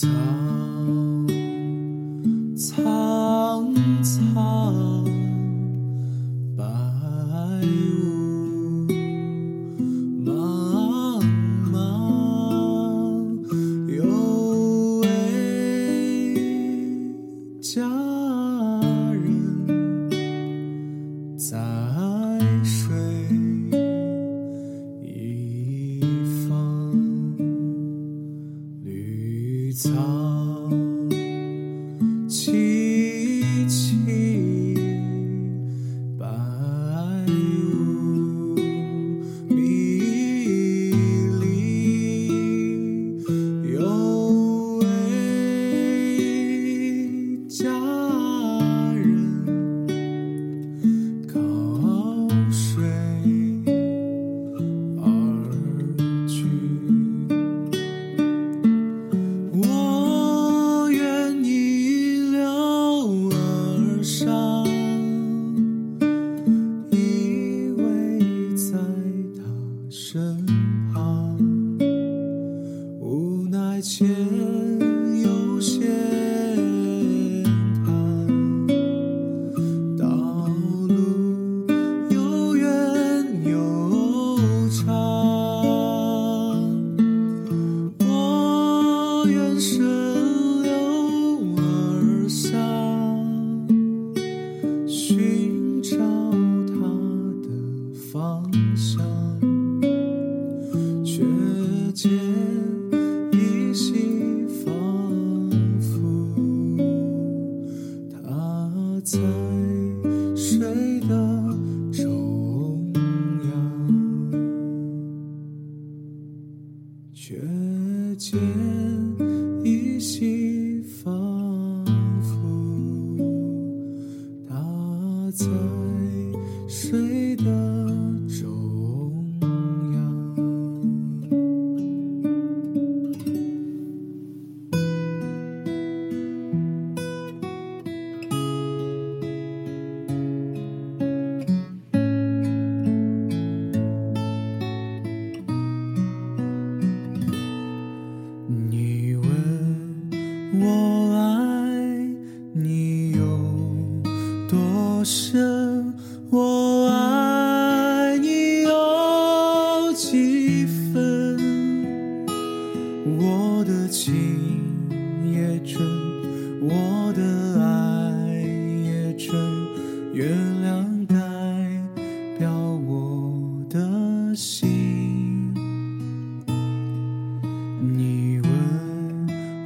guitar.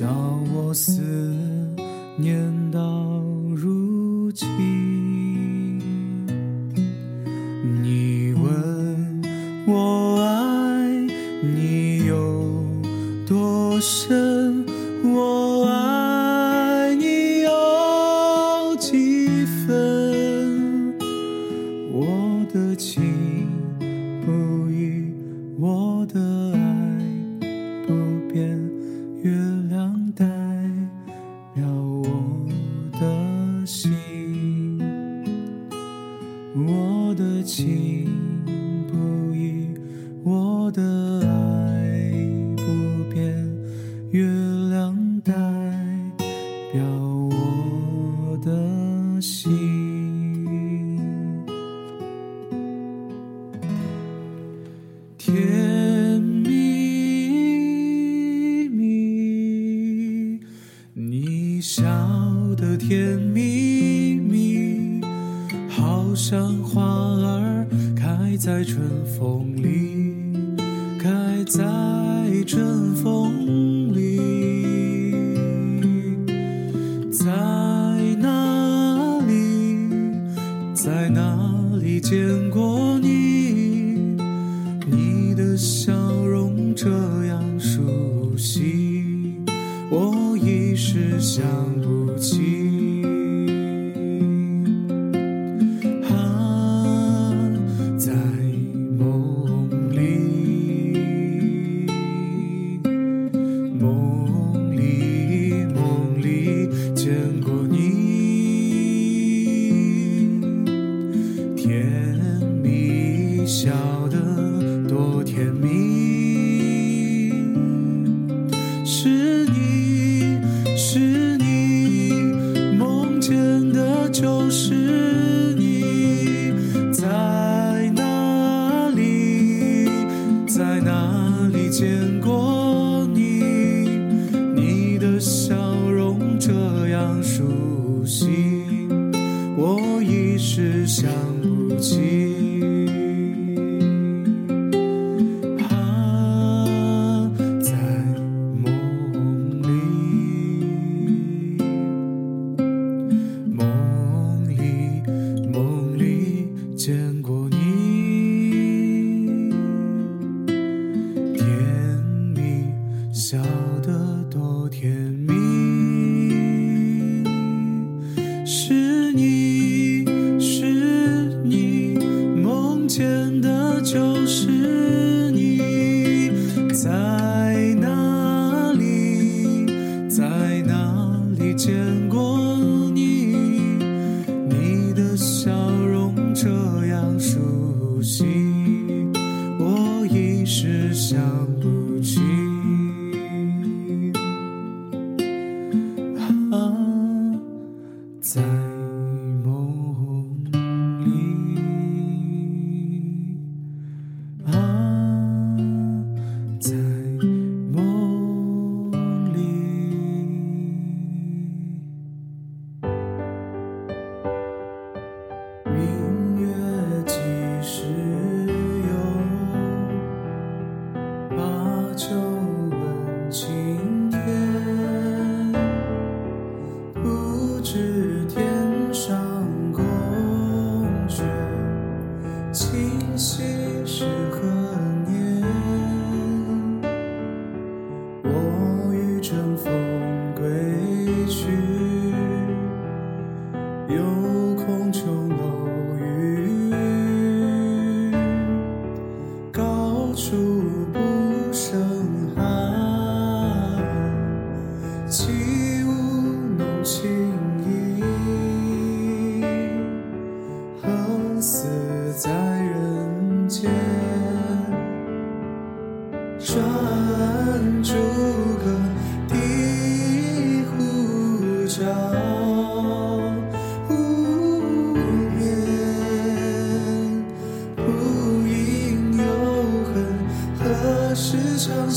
叫我思念。月亮代表我的心甜蜜蜜你笑得甜蜜蜜好像花儿开在春风里开在春风里是想不起啊在梦里梦里梦里见过你甜蜜笑得多甜蜜。想不起。见过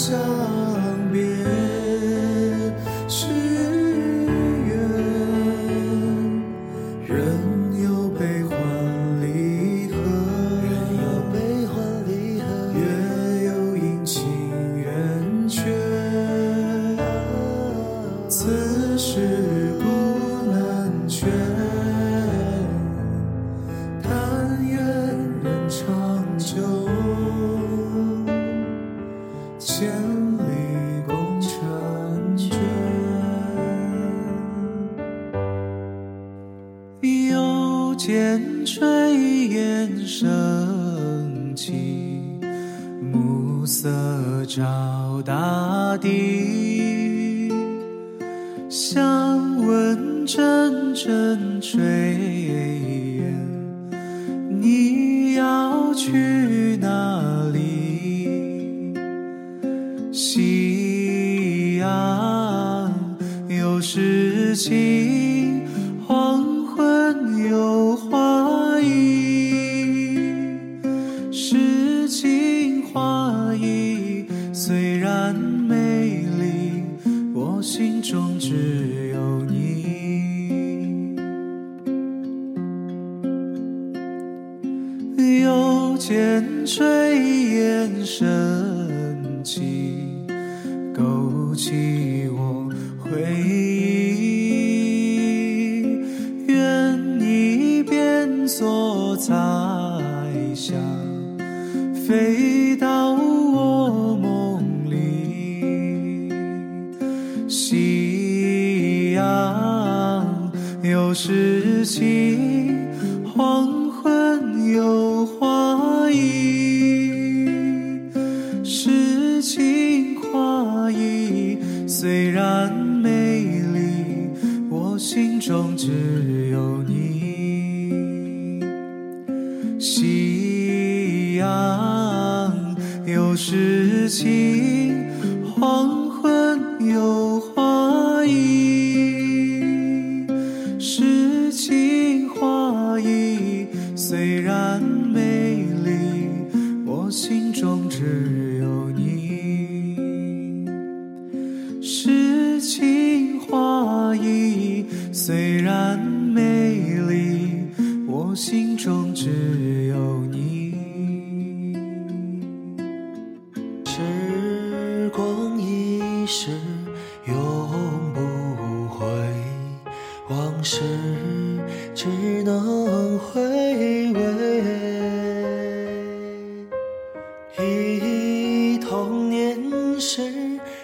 So. 不见炊烟升起暮色罩大地想问阵阵炊烟你要去哪里夕阳有诗情见炊烟升起勾起我回忆。愿你变作彩霞，飞到我梦里。夕阳有诗情，黄昏有夕阳有诗情，黄昏有花意。诗情画意虽然美丽，我心中只有你。诗情画意虽然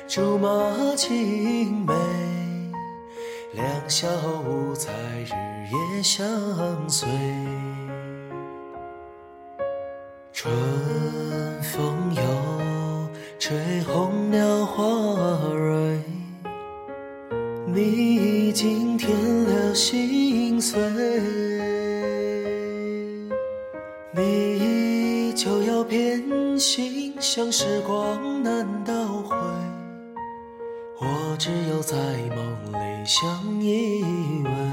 竹马青梅，两小无猜日夜相随。春风又吹红了花蕊，你已经添了心碎，你就要变心，像时光难倒，我只有在梦里相依偎。